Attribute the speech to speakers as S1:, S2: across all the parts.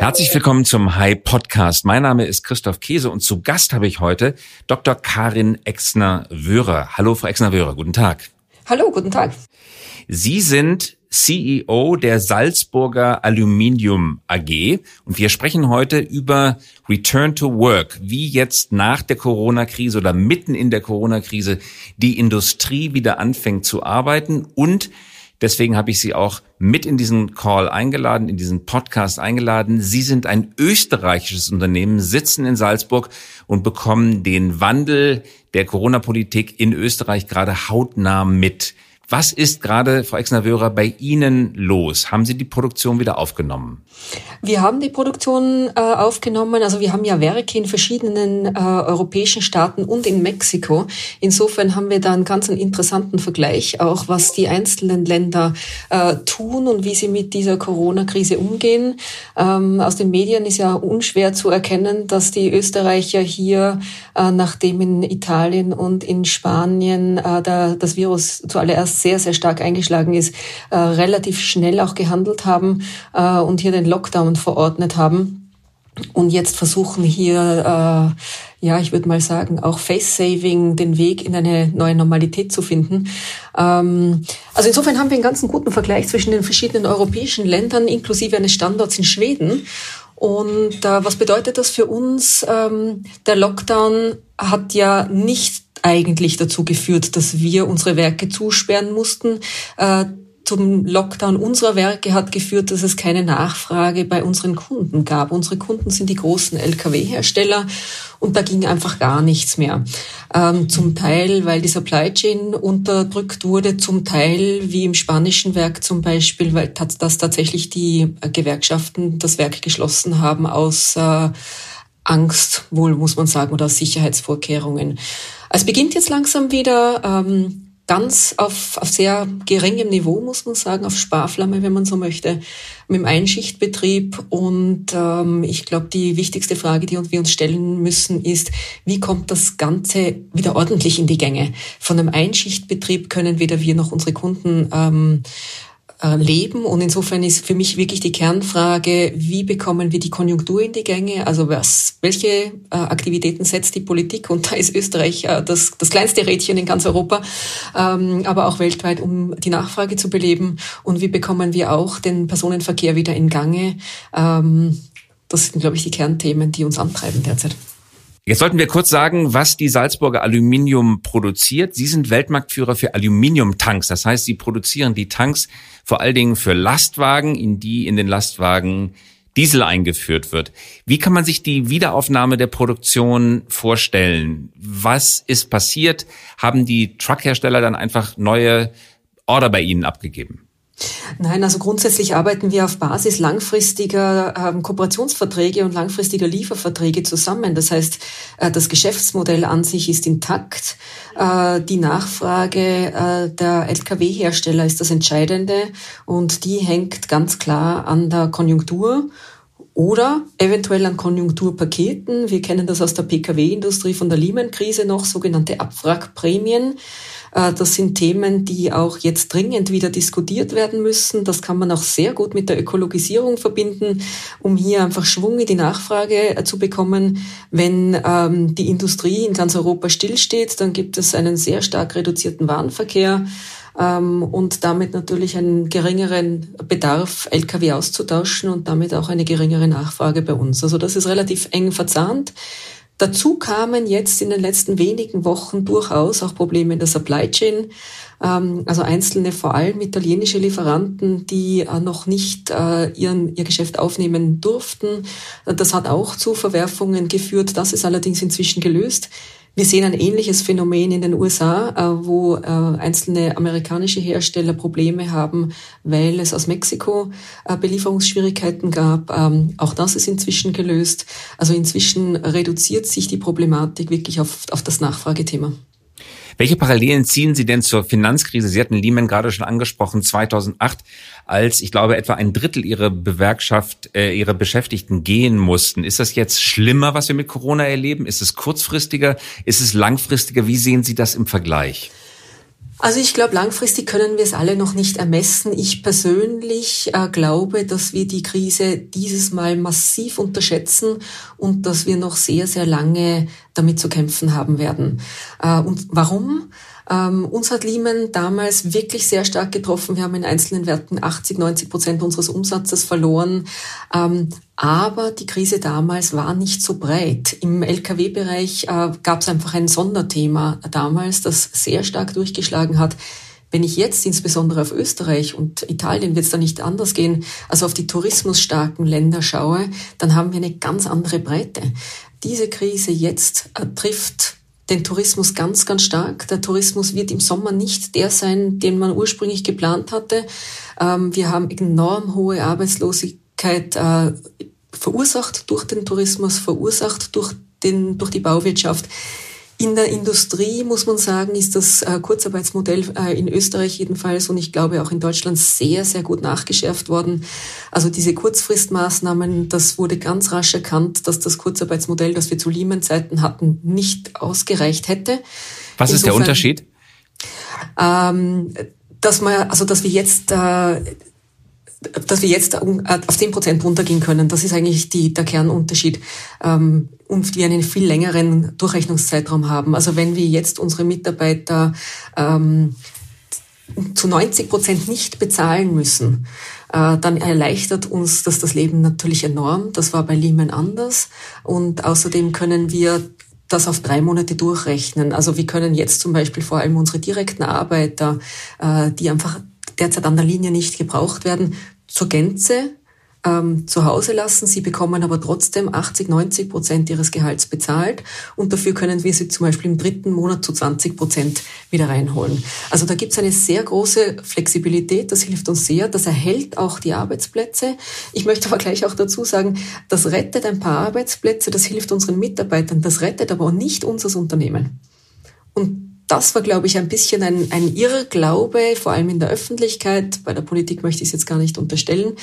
S1: Herzlich willkommen zum High Podcast. Mein Name ist Christoph Käse und zu Gast habe ich heute Dr. Karin Exner-Wöhrer. Hallo, Frau Exner-Wöhrer, guten Tag.
S2: Hallo, guten Tag.
S1: Sie sind CEO der Salzburger Aluminium AG und wir sprechen heute über Return to Work, wie jetzt nach der Corona-Krise oder mitten in der Corona-Krise die Industrie wieder anfängt zu arbeiten und Deswegen habe ich Sie auch mit in diesen Call eingeladen, in diesen Podcast eingeladen. Sie sind ein österreichisches Unternehmen, sitzen in Salzburg und bekommen den Wandel der Corona-Politik in Österreich gerade hautnah mit. Was ist gerade, Frau Exner-Wöhrer, bei Ihnen los? Haben Sie die Produktion wieder aufgenommen?
S2: Wir haben die Produktion äh, aufgenommen. Also wir haben ja Werke in verschiedenen äh, europäischen Staaten und in Mexiko. Insofern haben wir da einen ganz interessanten Vergleich, auch was die einzelnen Länder äh, tun und wie sie mit dieser Corona-Krise umgehen. Ähm, aus den Medien ist ja unschwer zu erkennen, dass die Österreicher hier, äh, nachdem in Italien und in Spanien äh, da, das Virus zuallererst sehr, sehr stark eingeschlagen ist, äh, relativ schnell auch gehandelt haben äh, und hier den Lockdown verordnet haben. Und jetzt versuchen hier, äh, ja, ich würde mal sagen, auch Face-Saving den Weg in eine neue Normalität zu finden. Ähm, also insofern haben wir einen ganz guten Vergleich zwischen den verschiedenen europäischen Ländern, inklusive eines Standorts in Schweden. Und äh, was bedeutet das für uns? Ähm, der Lockdown hat ja nicht eigentlich dazu geführt, dass wir unsere Werke zusperren mussten. Äh, zum Lockdown unserer Werke hat geführt, dass es keine Nachfrage bei unseren Kunden gab. Unsere Kunden sind die großen Lkw-Hersteller und da ging einfach gar nichts mehr. Ähm, zum Teil, weil die Supply Chain unterdrückt wurde, zum Teil, wie im spanischen Werk zum Beispiel, weil das tatsächlich die Gewerkschaften das Werk geschlossen haben aus äh, Angst, wohl muss man sagen, oder Sicherheitsvorkehrungen. Es beginnt jetzt langsam wieder. Ähm, ganz auf, auf sehr geringem Niveau, muss man sagen, auf Sparflamme, wenn man so möchte, mit dem Einschichtbetrieb. Und ähm, ich glaube, die wichtigste Frage, die wir uns stellen müssen, ist, wie kommt das Ganze wieder ordentlich in die Gänge? Von einem Einschichtbetrieb können weder wir noch unsere Kunden ähm, äh, leben. Und insofern ist für mich wirklich die Kernfrage, wie bekommen wir die Konjunktur in die Gänge? Also was, welche äh, Aktivitäten setzt die Politik? Und da ist Österreich äh, das, das kleinste Rädchen in ganz Europa, ähm, aber auch weltweit, um die Nachfrage zu beleben. Und wie bekommen wir auch den Personenverkehr wieder in Gange? Ähm, das sind, glaube ich, die Kernthemen, die uns antreiben derzeit.
S1: Jetzt sollten wir kurz sagen, was die Salzburger Aluminium produziert. Sie sind Weltmarktführer für Aluminiumtanks. Das heißt, sie produzieren die Tanks vor allen Dingen für Lastwagen, in die in den Lastwagen Diesel eingeführt wird. Wie kann man sich die Wiederaufnahme der Produktion vorstellen? Was ist passiert? Haben die Truckhersteller dann einfach neue Order bei Ihnen abgegeben?
S2: Nein, also grundsätzlich arbeiten wir auf Basis langfristiger ähm, Kooperationsverträge und langfristiger Lieferverträge zusammen. Das heißt, äh, das Geschäftsmodell an sich ist intakt. Äh, die Nachfrage äh, der Lkw-Hersteller ist das Entscheidende und die hängt ganz klar an der Konjunktur oder eventuell an Konjunkturpaketen. Wir kennen das aus der Pkw-Industrie von der Lehman-Krise noch, sogenannte Abwrackprämien. Äh, das sind Themen, die auch jetzt dringend wieder diskutiert werden müssen. Das kann man auch sehr gut mit der Ökologisierung verbinden, um hier einfach Schwung in die Nachfrage äh, zu bekommen. Wenn ähm, die Industrie in ganz Europa stillsteht, dann gibt es einen sehr stark reduzierten Warenverkehr ähm, und damit natürlich einen geringeren Bedarf, Lkw auszutauschen und damit auch eine geringere Nachfrage bei uns. Also das ist relativ eng verzahnt. Dazu kamen jetzt in den letzten wenigen Wochen durchaus auch Probleme in der Supply Chain. Ähm, also einzelne, vor allem italienische Lieferanten, die äh, noch nicht äh, ihren, ihr Geschäft aufnehmen durften. Das hat auch zu Verwerfungen geführt. Das ist allerdings inzwischen gelöst. Wir sehen ein ähnliches Phänomen in den USA, äh, wo äh, einzelne amerikanische Hersteller Probleme haben, weil es aus Mexiko äh, Belieferungsschwierigkeiten gab. Ähm, auch das ist inzwischen gelöst. Also inzwischen reduziert sich die Problematik wirklich auf, auf das Nachfragethema.
S1: Welche Parallelen ziehen Sie denn zur Finanzkrise? Sie hatten Lehman gerade schon angesprochen, 2008, als ich glaube etwa ein Drittel Ihrer Bewerkschaft, äh, Ihrer Beschäftigten gehen mussten. Ist das jetzt schlimmer, was wir mit Corona erleben? Ist es kurzfristiger? Ist es langfristiger? Wie sehen Sie das im Vergleich?
S2: Also ich glaube, langfristig können wir es alle noch nicht ermessen. Ich persönlich äh, glaube, dass wir die Krise dieses Mal massiv unterschätzen und dass wir noch sehr, sehr lange damit zu kämpfen haben werden. Äh, und warum? Ähm, uns hat Lehman damals wirklich sehr stark getroffen. Wir haben in einzelnen Werten 80, 90 Prozent unseres Umsatzes verloren. Ähm, aber die Krise damals war nicht so breit. Im Lkw-Bereich äh, gab es einfach ein Sonderthema damals, das sehr stark durchgeschlagen hat. Wenn ich jetzt insbesondere auf Österreich und Italien wird es da nicht anders gehen, also auf die tourismusstarken Länder schaue, dann haben wir eine ganz andere Breite. Diese Krise jetzt äh, trifft den Tourismus ganz, ganz stark. Der Tourismus wird im Sommer nicht der sein, den man ursprünglich geplant hatte. Ähm, wir haben enorm hohe Arbeitslosigkeit äh, verursacht durch den Tourismus, verursacht durch, den, durch die Bauwirtschaft. In der Industrie, muss man sagen, ist das äh, Kurzarbeitsmodell äh, in Österreich jedenfalls und ich glaube auch in Deutschland sehr, sehr gut nachgeschärft worden. Also diese Kurzfristmaßnahmen, das wurde ganz rasch erkannt, dass das Kurzarbeitsmodell, das wir zu Lehman-Zeiten hatten, nicht ausgereicht hätte.
S1: Was Insofern, ist der Unterschied?
S2: Ähm, dass man, also dass wir jetzt äh, dass wir jetzt auf 10 Prozent runtergehen können, das ist eigentlich die, der Kernunterschied. Ähm, und wir einen viel längeren Durchrechnungszeitraum haben. Also wenn wir jetzt unsere Mitarbeiter ähm, zu 90 Prozent nicht bezahlen müssen, äh, dann erleichtert uns das das Leben natürlich enorm. Das war bei Lehman anders. Und außerdem können wir das auf drei Monate durchrechnen. Also wir können jetzt zum Beispiel vor allem unsere direkten Arbeiter, äh, die einfach derzeit an der Linie nicht gebraucht werden, zur Gänze ähm, zu Hause lassen. Sie bekommen aber trotzdem 80, 90 Prozent ihres Gehalts bezahlt und dafür können wir sie zum Beispiel im dritten Monat zu 20 Prozent wieder reinholen. Also da gibt es eine sehr große Flexibilität, das hilft uns sehr, das erhält auch die Arbeitsplätze. Ich möchte aber gleich auch dazu sagen, das rettet ein paar Arbeitsplätze, das hilft unseren Mitarbeitern, das rettet aber auch nicht unser Unternehmen. Und das war, glaube ich, ein bisschen ein, ein Irrglaube, vor allem in der Öffentlichkeit, bei der Politik möchte ich es jetzt gar nicht unterstellen,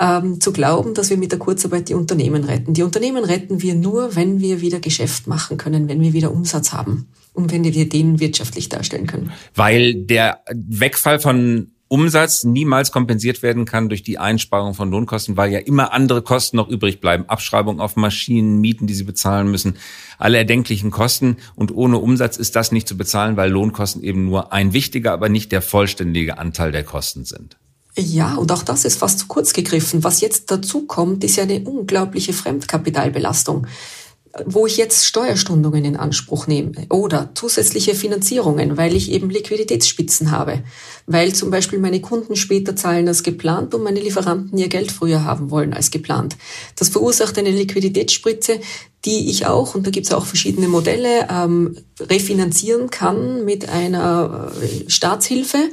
S2: ähm, zu glauben, dass wir mit der Kurzarbeit die Unternehmen retten. Die Unternehmen retten wir nur, wenn wir wieder Geschäft machen können, wenn wir wieder Umsatz haben und wenn wir den wirtschaftlich darstellen können.
S1: Weil der Wegfall von Umsatz niemals kompensiert werden kann durch die Einsparung von Lohnkosten, weil ja immer andere Kosten noch übrig bleiben. Abschreibung auf Maschinen, Mieten, die sie bezahlen müssen, alle erdenklichen Kosten. Und ohne Umsatz ist das nicht zu bezahlen, weil Lohnkosten eben nur ein wichtiger, aber nicht der vollständige Anteil der Kosten sind.
S2: Ja, und auch das ist fast zu kurz gegriffen. Was jetzt dazu kommt, ist ja eine unglaubliche Fremdkapitalbelastung wo ich jetzt Steuerstundungen in Anspruch nehme oder zusätzliche Finanzierungen, weil ich eben Liquiditätsspitzen habe, weil zum Beispiel meine Kunden später zahlen als geplant und meine Lieferanten ihr Geld früher haben wollen als geplant. Das verursacht eine Liquiditätsspritze, die ich auch, und da gibt es auch verschiedene Modelle, ähm, refinanzieren kann mit einer äh, Staatshilfe.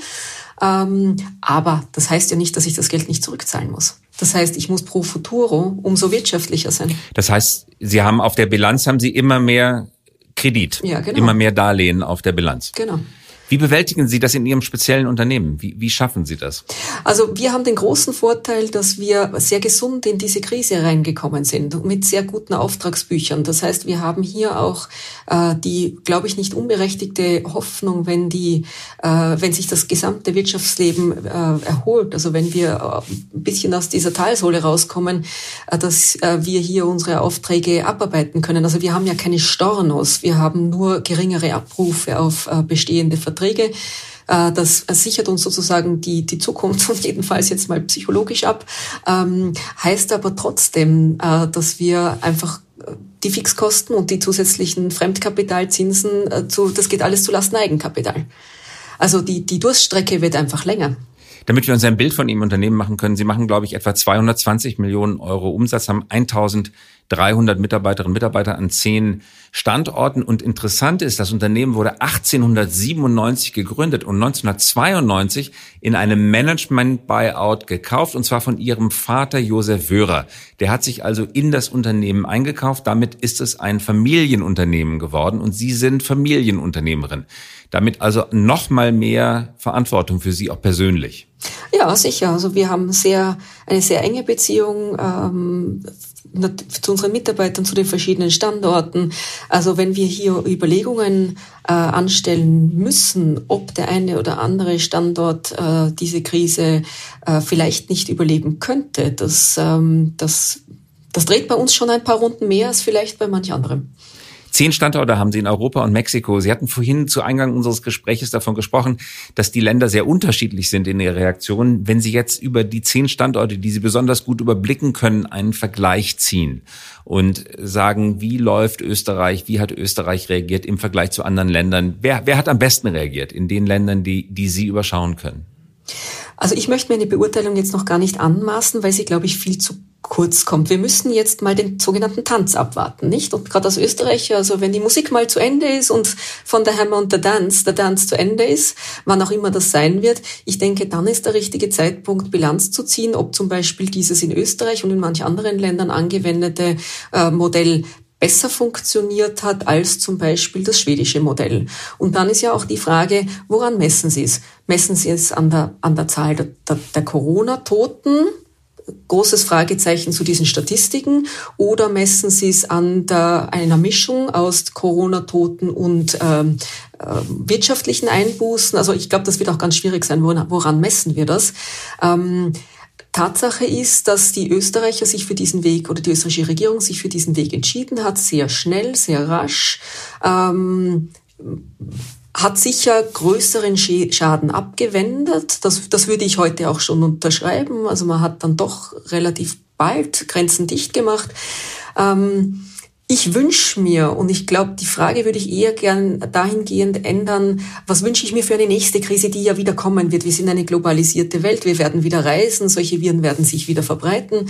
S2: Ähm, aber das heißt ja nicht, dass ich das Geld nicht zurückzahlen muss. Das heißt, ich muss pro futuro umso wirtschaftlicher sein.
S1: Das heißt, Sie haben auf der Bilanz haben Sie immer mehr Kredit, ja, genau. immer mehr Darlehen auf der Bilanz.
S2: Genau.
S1: Wie bewältigen Sie das in Ihrem speziellen Unternehmen? Wie, wie schaffen Sie das?
S2: Also wir haben den großen Vorteil, dass wir sehr gesund in diese Krise reingekommen sind mit sehr guten Auftragsbüchern. Das heißt, wir haben hier auch äh, die, glaube ich, nicht unberechtigte Hoffnung, wenn die, äh, wenn sich das gesamte Wirtschaftsleben äh, erholt, also wenn wir äh, ein bisschen aus dieser Talsohle rauskommen, äh, dass äh, wir hier unsere Aufträge abarbeiten können. Also wir haben ja keine Stornos, wir haben nur geringere Abrufe auf bestehende Verträge. Verträge. Äh, das sichert uns sozusagen die, die Zukunft und jedenfalls jetzt mal psychologisch ab. Ähm, heißt aber trotzdem, äh, dass wir einfach äh, die Fixkosten und die zusätzlichen Fremdkapitalzinsen, zu, das geht alles zu Lasten Eigenkapital. Also die, die Durststrecke wird einfach länger.
S1: Damit wir uns ein Bild von Ihrem Unternehmen machen können, Sie machen, glaube ich, etwa 220 Millionen Euro Umsatz, haben 1300 Mitarbeiterinnen und Mitarbeiter an zehn Standorten. Und interessant ist, das Unternehmen wurde 1897 gegründet und 1992 in einem Management-Buyout gekauft, und zwar von ihrem Vater Josef Wörer. Der hat sich also in das Unternehmen eingekauft. Damit ist es ein Familienunternehmen geworden und Sie sind Familienunternehmerin. Damit also noch mal mehr Verantwortung für Sie auch persönlich.
S2: Ja, sicher. Also wir haben sehr eine sehr enge Beziehung. Ähm, zu unseren Mitarbeitern, zu den verschiedenen Standorten. Also wenn wir hier Überlegungen äh, anstellen müssen, ob der eine oder andere Standort äh, diese Krise äh, vielleicht nicht überleben könnte, das, ähm, das, das dreht bei uns schon ein paar Runden mehr als vielleicht bei manch anderem.
S1: Zehn Standorte haben Sie in Europa und Mexiko. Sie hatten vorhin zu Eingang unseres Gespräches davon gesprochen, dass die Länder sehr unterschiedlich sind in ihrer Reaktion. Wenn Sie jetzt über die zehn Standorte, die Sie besonders gut überblicken können, einen Vergleich ziehen und sagen, wie läuft Österreich, wie hat Österreich reagiert im Vergleich zu anderen Ländern? Wer, wer hat am besten reagiert in den Ländern, die, die Sie überschauen können?
S2: Also ich möchte mir eine Beurteilung jetzt noch gar nicht anmaßen, weil sie, glaube ich, viel zu kurz kommt. Wir müssen jetzt mal den sogenannten Tanz abwarten, nicht? Und gerade als Österreicher, also wenn die Musik mal zu Ende ist und von der Hammer und der Dance, der Dance zu Ende ist, wann auch immer das sein wird, ich denke, dann ist der richtige Zeitpunkt, Bilanz zu ziehen, ob zum Beispiel dieses in Österreich und in manch anderen Ländern angewendete äh, Modell besser funktioniert hat als zum Beispiel das schwedische Modell. Und dann ist ja auch die Frage, woran messen Sie es? Messen Sie es an der, an der Zahl der, der, der Corona-Toten? Großes Fragezeichen zu diesen Statistiken. Oder messen Sie es an der, einer Mischung aus Corona-Toten und ähm, äh, wirtschaftlichen Einbußen? Also ich glaube, das wird auch ganz schwierig sein. Woran, woran messen wir das? Ähm, Tatsache ist, dass die Österreicher sich für diesen Weg oder die österreichische Regierung sich für diesen Weg entschieden hat, sehr schnell, sehr rasch. Ähm, hat sicher größeren Schaden abgewendet. Das, das würde ich heute auch schon unterschreiben. Also man hat dann doch relativ bald Grenzen dicht gemacht. Ähm, ich wünsche mir, und ich glaube, die Frage würde ich eher gern dahingehend ändern, was wünsche ich mir für eine nächste Krise, die ja wieder kommen wird. Wir sind eine globalisierte Welt, wir werden wieder reisen, solche Viren werden sich wieder verbreiten.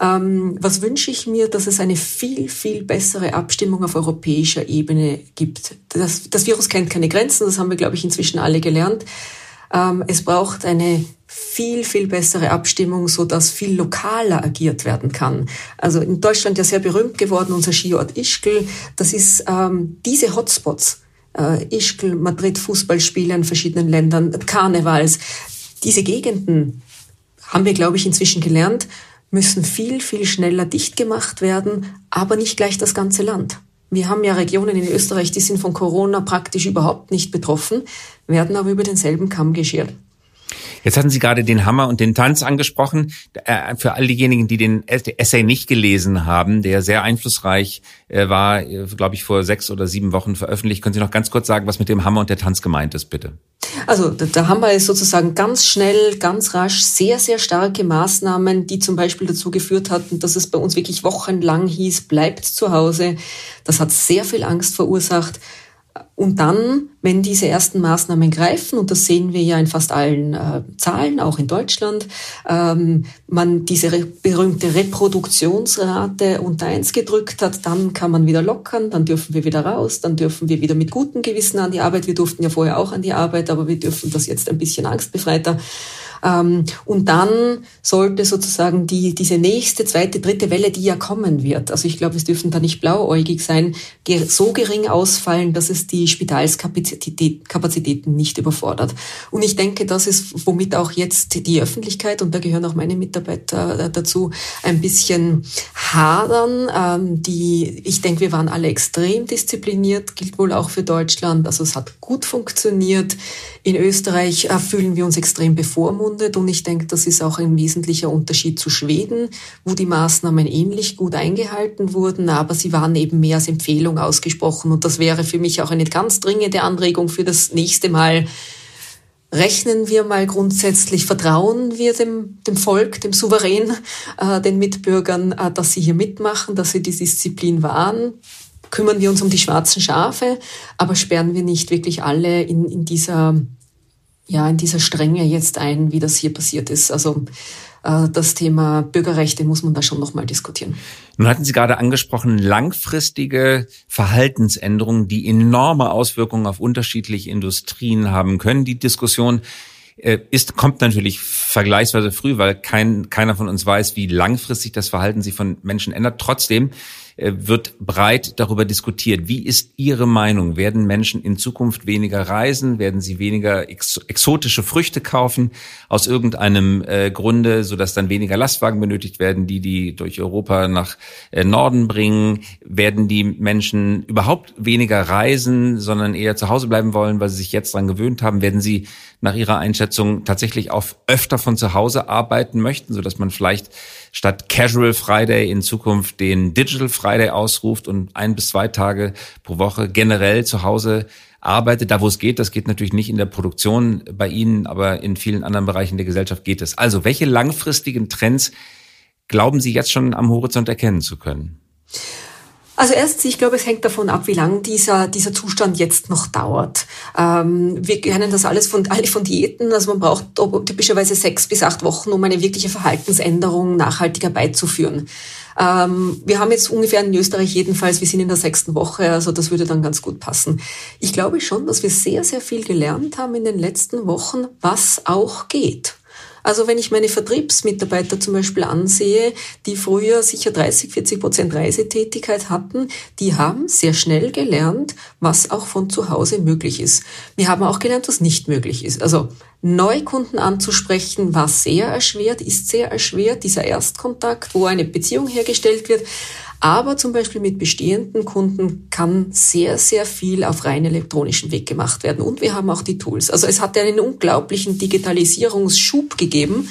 S2: Ähm, was wünsche ich mir, dass es eine viel, viel bessere Abstimmung auf europäischer Ebene gibt. Das, das Virus kennt keine Grenzen, das haben wir, glaube ich, inzwischen alle gelernt. Ähm, es braucht eine viel, viel bessere Abstimmung, so dass viel lokaler agiert werden kann. Also in Deutschland ja sehr berühmt geworden, unser Skiort Ischgl. Das ist ähm, diese Hotspots, äh, Ischgl, Madrid, Fußballspiele in verschiedenen Ländern, Karnevals. Diese Gegenden haben wir, glaube ich, inzwischen gelernt, müssen viel, viel schneller dicht gemacht werden, aber nicht gleich das ganze Land. Wir haben ja Regionen in Österreich, die sind von Corona praktisch überhaupt nicht betroffen, werden aber über denselben Kamm geschert.
S1: Jetzt hatten Sie gerade den Hammer und den Tanz angesprochen. Äh, für all diejenigen, die den Essay nicht gelesen haben, der sehr einflussreich äh, war, äh, glaube ich, vor sechs oder sieben Wochen veröffentlicht. Können Sie noch ganz kurz sagen, was mit dem Hammer und der Tanz gemeint ist, bitte?
S2: Also der Hammer ist sozusagen ganz schnell, ganz rasch, sehr, sehr starke Maßnahmen, die zum Beispiel dazu geführt hatten, dass es bei uns wirklich wochenlang hieß, bleibt zu Hause. Das hat sehr viel Angst verursacht. Und dann, wenn diese ersten Maßnahmen greifen, und das sehen wir ja in fast allen äh, Zahlen, auch in Deutschland, ähm, man diese re berühmte Reproduktionsrate unter eins gedrückt hat, dann kann man wieder lockern, dann dürfen wir wieder raus, dann dürfen wir wieder mit gutem Gewissen an die Arbeit. Wir durften ja vorher auch an die Arbeit, aber wir dürfen das jetzt ein bisschen angstbefreiter. Ähm, und dann sollte sozusagen die, diese nächste, zweite, dritte Welle, die ja kommen wird, also ich glaube, es dürfen da nicht blauäugig sein, so gering ausfallen, dass es die Spitalskapazitäten nicht überfordert. Und ich denke, das ist, womit auch jetzt die Öffentlichkeit, und da gehören auch meine Mitarbeiter dazu, ein bisschen hadern. Ähm, die, ich denke, wir waren alle extrem diszipliniert, gilt wohl auch für Deutschland. Also es hat gut funktioniert. In Österreich äh, fühlen wir uns extrem bevormundet und ich denke, das ist auch ein wesentlicher Unterschied zu Schweden, wo die Maßnahmen ähnlich gut eingehalten wurden, aber sie waren eben mehr als Empfehlung ausgesprochen. Und das wäre für mich auch eine ganz dringende Anregung für das nächste Mal. Rechnen wir mal grundsätzlich, vertrauen wir dem, dem Volk, dem Souverän, äh, den Mitbürgern, äh, dass sie hier mitmachen, dass sie die Disziplin wahren. Kümmern wir uns um die schwarzen Schafe, aber sperren wir nicht wirklich alle in, in dieser, ja, in dieser Strenge jetzt ein, wie das hier passiert ist. Also äh, das Thema Bürgerrechte muss man da schon nochmal diskutieren.
S1: Nun hatten Sie gerade angesprochen, langfristige Verhaltensänderungen, die enorme Auswirkungen auf unterschiedliche Industrien haben können. Die Diskussion äh, ist, kommt natürlich vergleichsweise früh, weil kein, keiner von uns weiß, wie langfristig das Verhalten sich von Menschen ändert. Trotzdem wird breit darüber diskutiert. Wie ist Ihre Meinung? Werden Menschen in Zukunft weniger reisen? Werden sie weniger ex exotische Früchte kaufen aus irgendeinem äh, Grunde, sodass dann weniger Lastwagen benötigt werden, die die durch Europa nach äh, Norden bringen? Werden die Menschen überhaupt weniger reisen, sondern eher zu Hause bleiben wollen, weil sie sich jetzt dran gewöhnt haben? Werden sie nach Ihrer Einschätzung tatsächlich auch öfter von zu Hause arbeiten möchten, sodass man vielleicht statt Casual Friday in Zukunft den Digital Friday ausruft und ein bis zwei Tage pro Woche generell zu Hause arbeitet, da wo es geht. Das geht natürlich nicht in der Produktion bei Ihnen, aber in vielen anderen Bereichen der Gesellschaft geht es. Also, welche langfristigen Trends glauben Sie jetzt schon am Horizont erkennen zu können?
S2: Also erstens, ich glaube, es hängt davon ab, wie lang dieser, dieser Zustand jetzt noch dauert. Ähm, wir kennen das alles von, alle von Diäten. Also man braucht typischerweise sechs bis acht Wochen, um eine wirkliche Verhaltensänderung nachhaltiger beizuführen. Ähm, wir haben jetzt ungefähr in Österreich jedenfalls, wir sind in der sechsten Woche, also das würde dann ganz gut passen. Ich glaube schon, dass wir sehr, sehr viel gelernt haben in den letzten Wochen, was auch geht. Also wenn ich meine Vertriebsmitarbeiter zum Beispiel ansehe, die früher sicher 30, 40 Prozent Reisetätigkeit hatten, die haben sehr schnell gelernt, was auch von zu Hause möglich ist. Wir haben auch gelernt, was nicht möglich ist. Also Neukunden anzusprechen war sehr erschwert, ist sehr erschwert, dieser Erstkontakt, wo eine Beziehung hergestellt wird. Aber zum Beispiel mit bestehenden Kunden kann sehr, sehr viel auf rein elektronischen Weg gemacht werden. Und wir haben auch die Tools. Also es hat einen unglaublichen Digitalisierungsschub gegeben.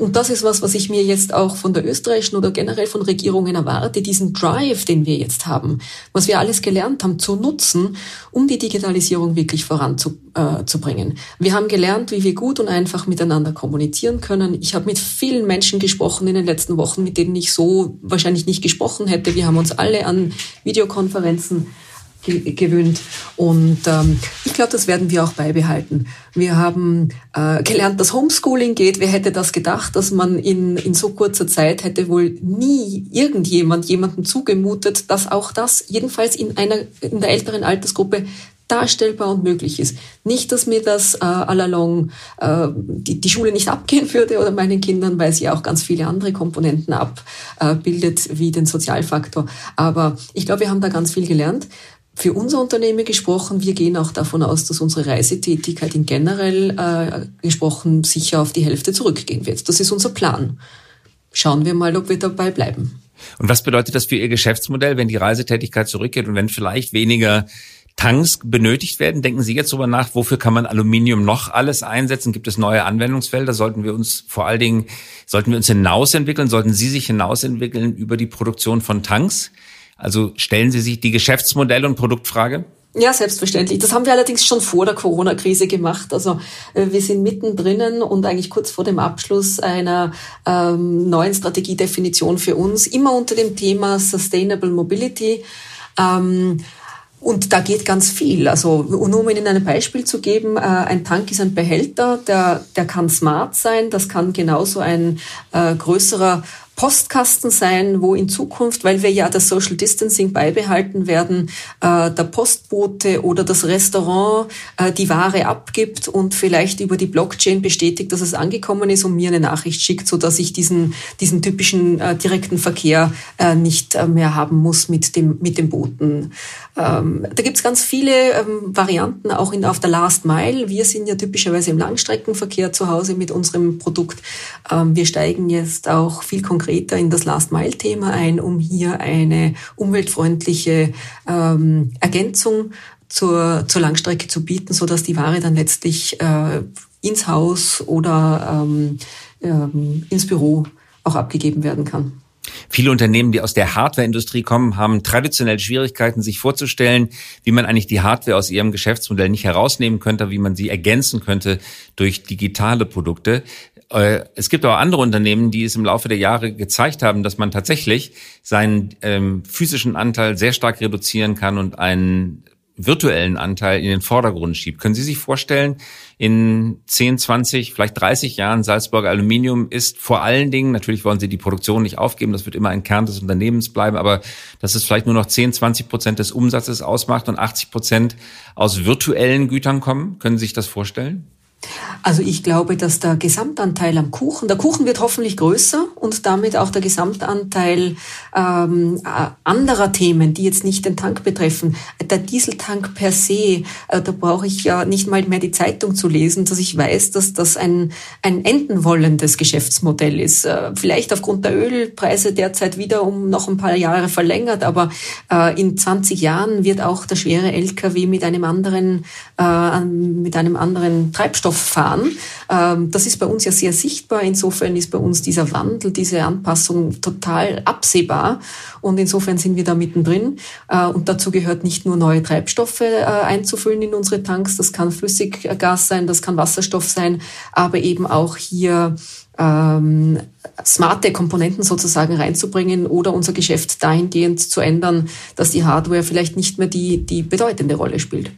S2: Und das ist was, was ich mir jetzt auch von der österreichischen oder generell von Regierungen erwarte, diesen Drive, den wir jetzt haben, was wir alles gelernt haben, zu nutzen, um die Digitalisierung wirklich voranzubringen. Äh, wir haben gelernt, wie wir gut und einfach miteinander kommunizieren können. Ich habe mit vielen Menschen gesprochen in den letzten Wochen, mit denen ich so wahrscheinlich nicht gesprochen hätte. Wir haben uns alle an Videokonferenzen gewöhnt. Und ähm, ich glaube, das werden wir auch beibehalten. Wir haben äh, gelernt, dass Homeschooling geht. Wer hätte das gedacht, dass man in, in so kurzer Zeit hätte wohl nie irgendjemand jemanden zugemutet, dass auch das jedenfalls in einer in der älteren Altersgruppe darstellbar und möglich ist. Nicht, dass mir das äh, allalong äh, die, die Schule nicht abgehen würde oder meinen Kindern, weil sie auch ganz viele andere Komponenten abbildet, äh, wie den Sozialfaktor. Aber ich glaube, wir haben da ganz viel gelernt für unser Unternehmen gesprochen, wir gehen auch davon aus, dass unsere Reisetätigkeit in generell äh, gesprochen sicher auf die Hälfte zurückgehen wird. Das ist unser Plan. Schauen wir mal, ob wir dabei bleiben.
S1: Und was bedeutet das für Ihr Geschäftsmodell, wenn die Reisetätigkeit zurückgeht und wenn vielleicht weniger Tanks benötigt werden? Denken Sie jetzt darüber nach, wofür kann man Aluminium noch alles einsetzen? Gibt es neue Anwendungsfelder? Sollten wir uns vor allen Dingen, sollten wir uns hinausentwickeln? Sollten Sie sich hinausentwickeln über die Produktion von Tanks? Also stellen Sie sich die Geschäftsmodell- und Produktfrage?
S2: Ja, selbstverständlich. Das haben wir allerdings schon vor der Corona-Krise gemacht. Also äh, wir sind mittendrin und eigentlich kurz vor dem Abschluss einer ähm, neuen Strategiedefinition für uns, immer unter dem Thema Sustainable Mobility. Ähm, und da geht ganz viel. Also nur um Ihnen ein Beispiel zu geben, äh, ein Tank ist ein Behälter, der, der kann smart sein, das kann genauso ein äh, größerer Postkasten sein, wo in Zukunft, weil wir ja das Social Distancing beibehalten werden, äh, der Postbote oder das Restaurant äh, die Ware abgibt und vielleicht über die Blockchain bestätigt, dass es angekommen ist und mir eine Nachricht schickt, so dass ich diesen, diesen typischen äh, direkten Verkehr äh, nicht äh, mehr haben muss mit dem, mit dem Boten. Ähm, da gibt's ganz viele ähm, Varianten, auch in, auf der Last Mile. Wir sind ja typischerweise im Langstreckenverkehr zu Hause mit unserem Produkt. Ähm, wir steigen jetzt auch viel konkreter konkreter in das Last-Mile-Thema ein, um hier eine umweltfreundliche ähm, Ergänzung zur, zur Langstrecke zu bieten, so dass die Ware dann letztlich äh, ins Haus oder ähm, ähm, ins Büro auch abgegeben werden kann.
S1: Viele Unternehmen, die aus der Hardwareindustrie kommen, haben traditionell Schwierigkeiten, sich vorzustellen, wie man eigentlich die Hardware aus ihrem Geschäftsmodell nicht herausnehmen könnte, wie man sie ergänzen könnte durch digitale Produkte. Äh, es gibt auch andere Unternehmen, die es im Laufe der Jahre gezeigt haben, dass man tatsächlich seinen ähm, physischen Anteil sehr stark reduzieren kann und einen virtuellen Anteil in den Vordergrund schiebt. Können Sie sich vorstellen, in 10, 20, vielleicht 30 Jahren Salzburger Aluminium ist vor allen Dingen, natürlich wollen Sie die Produktion nicht aufgeben, das wird immer ein Kern des Unternehmens bleiben, aber dass es vielleicht nur noch 10, 20 Prozent des Umsatzes ausmacht und 80 Prozent aus virtuellen Gütern kommen. Können Sie sich das vorstellen?
S2: Also ich glaube, dass der Gesamtanteil am Kuchen, der Kuchen wird hoffentlich größer und damit auch der Gesamtanteil ähm, äh, anderer Themen, die jetzt nicht den Tank betreffen. Der Dieseltank per se, äh, da brauche ich ja nicht mal mehr die Zeitung zu lesen, dass ich weiß, dass das ein, ein enden wollendes Geschäftsmodell ist. Äh, vielleicht aufgrund der Ölpreise derzeit wieder um noch ein paar Jahre verlängert, aber äh, in 20 Jahren wird auch der schwere LKW mit einem anderen, äh, mit einem anderen Treibstoff fahren. Ähm, das ist bei uns ja sehr sichtbar. Insofern ist bei uns dieser Wandel, diese Anpassung total absehbar. Und insofern sind wir da mittendrin. Äh, und dazu gehört nicht nur neue Treibstoffe äh, einzufüllen in unsere Tanks. Das kann Flüssiggas sein, das kann Wasserstoff sein, aber eben auch hier ähm, smarte Komponenten sozusagen reinzubringen oder unser Geschäft dahingehend zu ändern, dass die Hardware vielleicht nicht mehr die, die bedeutende Rolle spielt.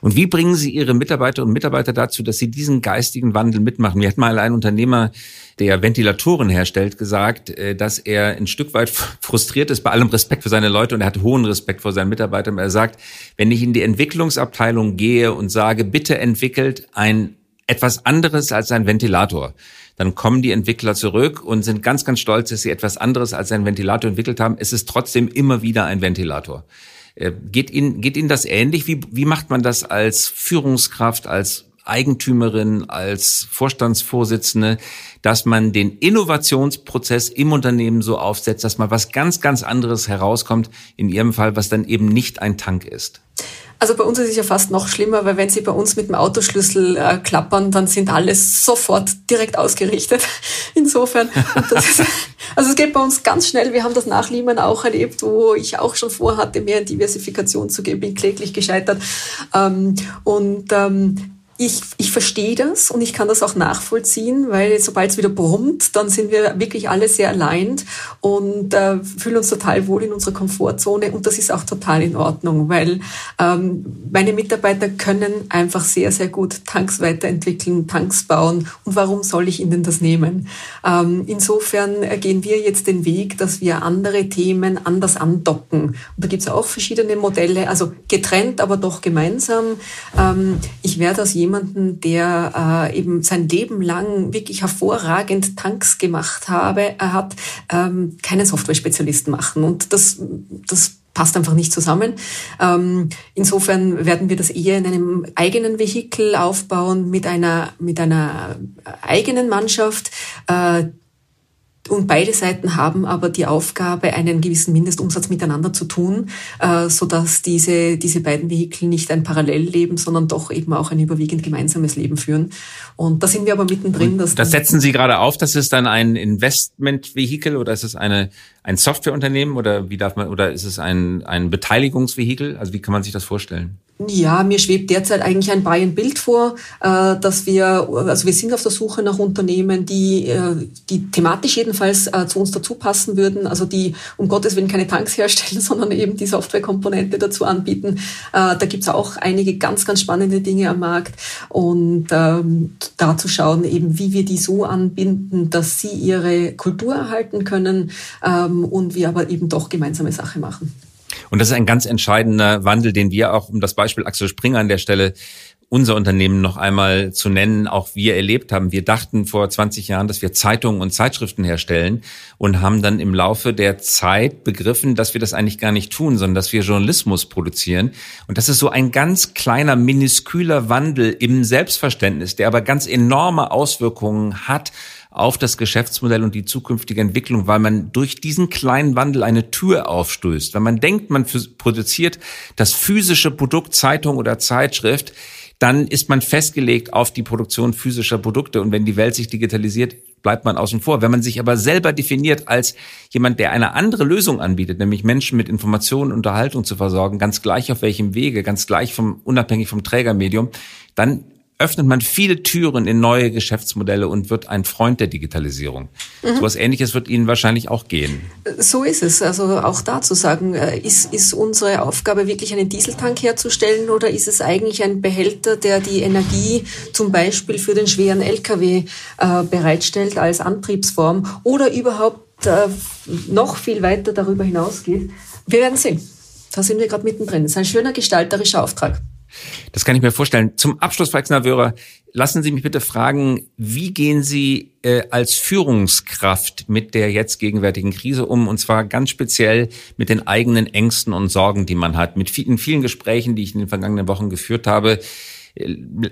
S1: Und wie bringen Sie Ihre Mitarbeiter und Mitarbeiter dazu, dass sie diesen geistigen Wandel mitmachen? Mir hat mal ein Unternehmer, der Ventilatoren herstellt, gesagt, äh, dass er ein Stück weit frustriert ist, bei allem Respekt für seine Leute und er hat hohen Respekt vor seinen Mitarbeitern. Er sagt, wenn ich in die Entwicklungsabteilung gehe und sage, bitte entwickelt ein etwas anderes als ein Ventilator, dann kommen die Entwickler zurück und sind ganz, ganz stolz, dass sie etwas anderes als ein Ventilator entwickelt haben. Es ist trotzdem immer wieder ein Ventilator. Äh, geht Ihnen, geht Ihnen das ähnlich? Wie, wie macht man das als Führungskraft, als Eigentümerin, als Vorstandsvorsitzende, dass man den Innovationsprozess im Unternehmen so aufsetzt, dass mal was ganz, ganz anderes herauskommt, in Ihrem Fall, was dann eben nicht ein Tank ist?
S2: Also bei uns ist es ja fast noch schlimmer, weil wenn Sie bei uns mit dem Autoschlüssel äh, klappern, dann sind alles sofort direkt ausgerichtet. Insofern, ist, also es geht bei uns ganz schnell. Wir haben das nach Lehman auch erlebt, wo ich auch schon vorhatte, mehr in Diversifikation zu geben, bin kläglich gescheitert. Ähm, und ähm, ich, ich verstehe das und ich kann das auch nachvollziehen, weil sobald es wieder brummt, dann sind wir wirklich alle sehr allein und äh, fühlen uns total wohl in unserer Komfortzone und das ist auch total in Ordnung, weil ähm, meine Mitarbeiter können einfach sehr, sehr gut Tanks weiterentwickeln, Tanks bauen und warum soll ich ihnen das nehmen? Ähm, insofern gehen wir jetzt den Weg, dass wir andere Themen anders andocken. Und da gibt es auch verschiedene Modelle, also getrennt, aber doch gemeinsam. Ähm, ich werde aus jemanden, der äh, eben sein Leben lang wirklich hervorragend Tanks gemacht habe, er hat ähm, keinen Software-Spezialisten machen. Und das, das passt einfach nicht zusammen. Ähm, insofern werden wir das eher in einem eigenen Vehikel aufbauen mit einer, mit einer eigenen Mannschaft, äh, und beide Seiten haben aber die Aufgabe, einen gewissen Mindestumsatz miteinander zu tun, äh, so dass diese, diese beiden Vehikel nicht ein Parallellleben, sondern doch eben auch ein überwiegend gemeinsames Leben führen. Und da sind wir aber mittendrin.
S1: Dass das setzen Sie gerade auf, das ist dann ein Investmentvehikel oder ist es eine, ein Softwareunternehmen oder wie darf man, oder ist es ein, ein Beteiligungsvehikel? Also wie kann man sich das vorstellen?
S2: Ja, mir schwebt derzeit eigentlich ein Buy-and-Build vor, äh, dass wir, also wir sind auf der Suche nach Unternehmen, die, äh, die thematisch jedenfalls äh, zu uns dazu passen würden, also die um Gottes Willen keine Tanks herstellen, sondern eben die Softwarekomponente dazu anbieten. Da gibt's auch einige ganz, ganz spannende Dinge am Markt und ähm, da zu schauen eben, wie wir die so anbinden, dass sie ihre Kultur erhalten können ähm, und wir aber eben doch gemeinsame Sache machen.
S1: Und das ist ein ganz entscheidender Wandel, den wir auch, um das Beispiel Axel Springer an der Stelle unser Unternehmen noch einmal zu nennen, auch wir erlebt haben. Wir dachten vor 20 Jahren, dass wir Zeitungen und Zeitschriften herstellen und haben dann im Laufe der Zeit begriffen, dass wir das eigentlich gar nicht tun, sondern dass wir Journalismus produzieren. Und das ist so ein ganz kleiner, minusküler Wandel im Selbstverständnis, der aber ganz enorme Auswirkungen hat auf das Geschäftsmodell und die zukünftige Entwicklung, weil man durch diesen kleinen Wandel eine Tür aufstößt. Wenn man denkt, man produziert das physische Produkt, Zeitung oder Zeitschrift, dann ist man festgelegt auf die Produktion physischer Produkte. Und wenn die Welt sich digitalisiert, bleibt man außen vor. Wenn man sich aber selber definiert als jemand, der eine andere Lösung anbietet, nämlich Menschen mit Informationen und Unterhaltung zu versorgen, ganz gleich auf welchem Wege, ganz gleich vom, unabhängig vom Trägermedium, dann öffnet man viele Türen in neue Geschäftsmodelle und wird ein Freund der Digitalisierung. Mhm. So was Ähnliches wird Ihnen wahrscheinlich auch gehen.
S2: So ist es. Also auch da zu sagen, äh, ist, ist unsere Aufgabe wirklich einen Dieseltank herzustellen oder ist es eigentlich ein Behälter, der die Energie zum Beispiel für den schweren LKW äh, bereitstellt als Antriebsform oder überhaupt äh, noch viel weiter darüber hinausgeht? Wir werden sehen. Da sind wir gerade mittendrin. Das ist ein schöner gestalterischer Auftrag.
S1: Das kann ich mir vorstellen. Zum Abschluss, Frau Exner-Wörer, lassen Sie mich bitte fragen, wie gehen Sie äh, als Führungskraft mit der jetzt gegenwärtigen Krise um? Und zwar ganz speziell mit den eigenen Ängsten und Sorgen, die man hat. Mit vielen, vielen Gesprächen, die ich in den vergangenen Wochen geführt habe,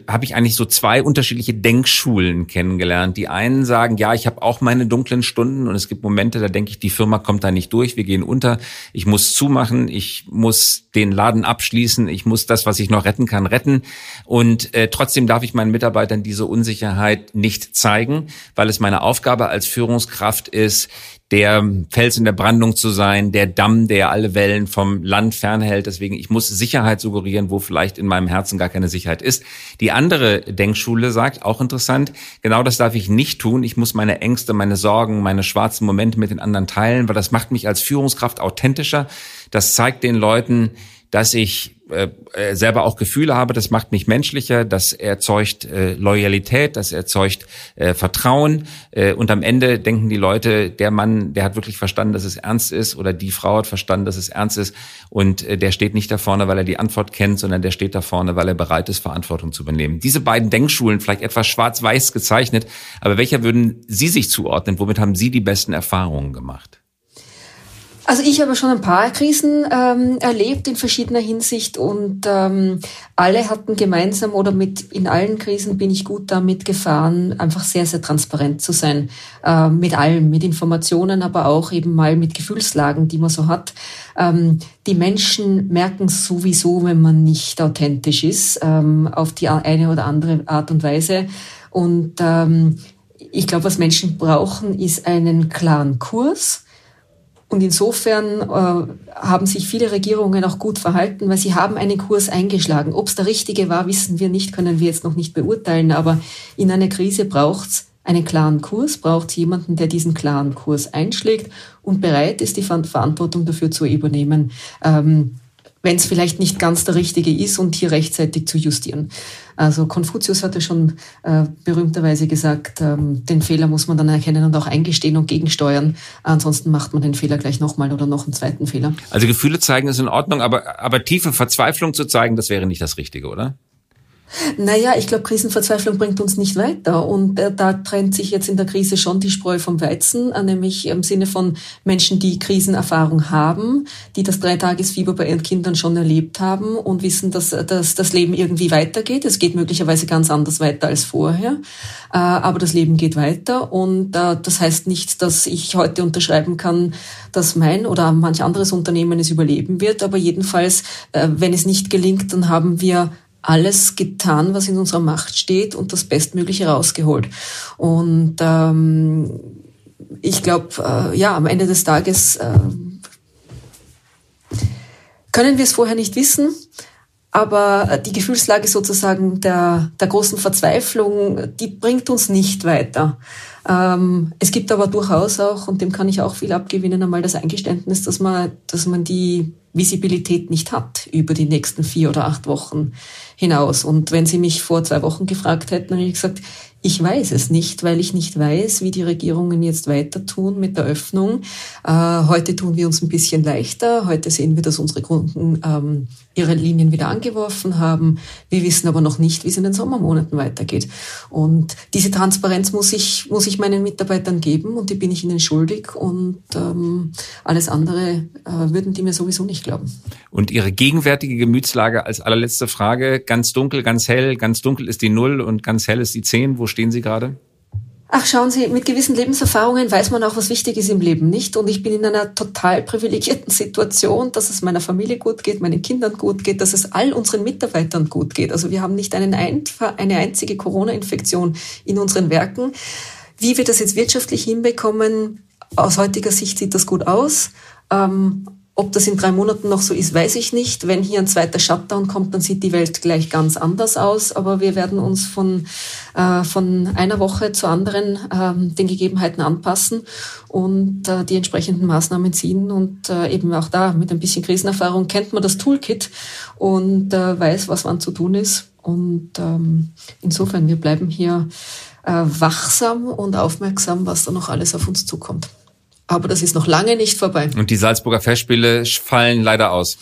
S1: habe ich eigentlich so zwei unterschiedliche Denkschulen kennengelernt. Die einen sagen, ja, ich habe auch meine dunklen Stunden und es gibt Momente, da denke ich, die Firma kommt da nicht durch, wir gehen unter, ich muss zumachen, ich muss den Laden abschließen, ich muss das, was ich noch retten kann, retten. Und äh, trotzdem darf ich meinen Mitarbeitern diese Unsicherheit nicht zeigen, weil es meine Aufgabe als Führungskraft ist, der Fels in der Brandung zu sein, der Damm, der alle Wellen vom Land fernhält. Deswegen, ich muss Sicherheit suggerieren, wo vielleicht in meinem Herzen gar keine Sicherheit ist. Die andere Denkschule sagt, auch interessant, genau das darf ich nicht tun. Ich muss meine Ängste, meine Sorgen, meine schwarzen Momente mit den anderen teilen, weil das macht mich als Führungskraft authentischer. Das zeigt den Leuten, dass ich äh, äh, selber auch Gefühle habe, das macht mich menschlicher, das erzeugt äh, Loyalität, das erzeugt äh, Vertrauen äh, und am Ende denken die Leute, der Mann, der hat wirklich verstanden, dass es ernst ist oder die Frau hat verstanden, dass es ernst ist und äh, der steht nicht da vorne, weil er die Antwort kennt, sondern der steht da vorne, weil er bereit ist, Verantwortung zu übernehmen. Diese beiden Denkschulen, vielleicht etwas schwarz-weiß gezeichnet, aber welcher würden Sie sich zuordnen? Womit haben Sie die besten Erfahrungen gemacht?
S2: Also ich habe schon ein paar Krisen ähm, erlebt in verschiedener Hinsicht und ähm, alle hatten gemeinsam oder mit in allen Krisen bin ich gut damit gefahren, einfach sehr, sehr transparent zu sein. Äh, mit allem, mit Informationen, aber auch eben mal mit Gefühlslagen, die man so hat. Ähm, die Menschen merken sowieso, wenn man nicht authentisch ist, ähm, auf die eine oder andere Art und Weise. Und ähm, ich glaube, was Menschen brauchen, ist einen klaren Kurs und insofern äh, haben sich viele Regierungen auch gut verhalten, weil sie haben einen Kurs eingeschlagen. Ob es der richtige war, wissen wir nicht, können wir jetzt noch nicht beurteilen. Aber in einer Krise braucht es einen klaren Kurs, braucht es jemanden, der diesen klaren Kurs einschlägt und bereit ist, die Verantwortung dafür zu übernehmen. Ähm, wenn es vielleicht nicht ganz der richtige ist und hier rechtzeitig zu justieren. Also Konfuzius hatte schon äh, berühmterweise gesagt, ähm, den Fehler muss man dann erkennen und auch eingestehen und gegensteuern. Ansonsten macht man den Fehler gleich nochmal oder noch einen zweiten Fehler.
S1: Also Gefühle zeigen ist in Ordnung, aber, aber tiefe Verzweiflung zu zeigen, das wäre nicht das Richtige, oder?
S2: Naja, ich glaube, Krisenverzweiflung bringt uns nicht weiter. Und äh, da trennt sich jetzt in der Krise schon die Spreu vom Weizen, äh, nämlich im Sinne von Menschen, die Krisenerfahrung haben, die das Dreitagesfieber bei ihren Kindern schon erlebt haben und wissen, dass, äh, dass das Leben irgendwie weitergeht. Es geht möglicherweise ganz anders weiter als vorher, äh, aber das Leben geht weiter. Und äh, das heißt nicht, dass ich heute unterschreiben kann, dass mein oder manch anderes Unternehmen es überleben wird. Aber jedenfalls, äh, wenn es nicht gelingt, dann haben wir alles getan, was in unserer Macht steht und das Bestmögliche rausgeholt. Und ähm, ich glaube, äh, ja, am Ende des Tages äh, können wir es vorher nicht wissen, aber die Gefühlslage sozusagen der, der großen Verzweiflung, die bringt uns nicht weiter. Ähm, es gibt aber durchaus auch, und dem kann ich auch viel abgewinnen, einmal das Eingeständnis, dass man, dass man die Visibilität nicht hat über die nächsten vier oder acht Wochen hinaus. Und wenn Sie mich vor zwei Wochen gefragt hätten, hätte ich gesagt, ich weiß es nicht, weil ich nicht weiß, wie die Regierungen jetzt weiter tun mit der Öffnung. Äh, heute tun wir uns ein bisschen leichter. Heute sehen wir, dass unsere Kunden ähm, ihre Linien wieder angeworfen haben. Wir wissen aber noch nicht, wie es in den Sommermonaten weitergeht. Und diese Transparenz muss ich, muss ich meinen Mitarbeitern geben und die bin ich ihnen schuldig. Und ähm, alles andere äh, würden die mir sowieso nicht glauben.
S1: Und Ihre gegenwärtige Gemütslage als allerletzte Frage, ganz dunkel, ganz hell, ganz dunkel ist die Null und ganz hell ist die Zehn. Wo stehen Sie gerade?
S2: Ach, schauen Sie, mit gewissen Lebenserfahrungen weiß man auch, was wichtig ist im Leben, nicht? Und ich bin in einer total privilegierten Situation, dass es meiner Familie gut geht, meinen Kindern gut geht, dass es all unseren Mitarbeitern gut geht. Also wir haben nicht einen, eine einzige Corona-Infektion in unseren Werken. Wie wir das jetzt wirtschaftlich hinbekommen, aus heutiger Sicht sieht das gut aus. Ähm, ob das in drei Monaten noch so ist, weiß ich nicht. Wenn hier ein zweiter Shutdown kommt, dann sieht die Welt gleich ganz anders aus. Aber wir werden uns von, äh, von einer Woche zur anderen äh, den Gegebenheiten anpassen und äh, die entsprechenden Maßnahmen ziehen. Und äh, eben auch da mit ein bisschen Krisenerfahrung kennt man das Toolkit und äh, weiß, was wann zu tun ist. Und ähm, insofern, wir bleiben hier äh, wachsam und aufmerksam, was da noch alles auf uns zukommt. Aber das ist noch lange nicht vorbei.
S1: Und die Salzburger Festspiele fallen leider aus.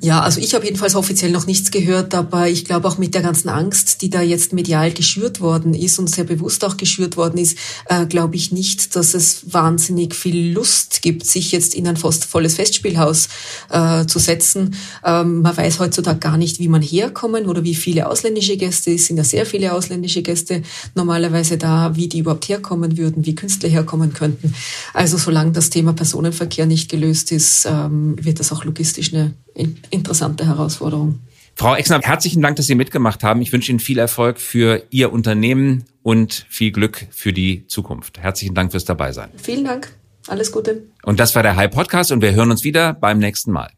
S2: Ja, also ich habe jedenfalls offiziell noch nichts gehört, aber ich glaube auch mit der ganzen Angst, die da jetzt medial geschürt worden ist und sehr bewusst auch geschürt worden ist, äh, glaube ich nicht, dass es wahnsinnig viel Lust gibt, sich jetzt in ein fast volles Festspielhaus äh, zu setzen. Ähm, man weiß heutzutage gar nicht, wie man herkommen oder wie viele ausländische Gäste, es sind ja sehr viele ausländische Gäste normalerweise da, wie die überhaupt herkommen würden, wie Künstler herkommen könnten. Also solange solange das Thema Personenverkehr nicht gelöst ist, ähm, wird das auch logistisch eine interessante Herausforderung.
S1: Frau Exner, herzlichen Dank, dass Sie mitgemacht haben. Ich wünsche Ihnen viel Erfolg für Ihr Unternehmen und viel Glück für die Zukunft. Herzlichen Dank fürs Dabeisein.
S2: Vielen Dank. Alles Gute.
S1: Und das war der High Podcast und wir hören uns wieder beim nächsten Mal.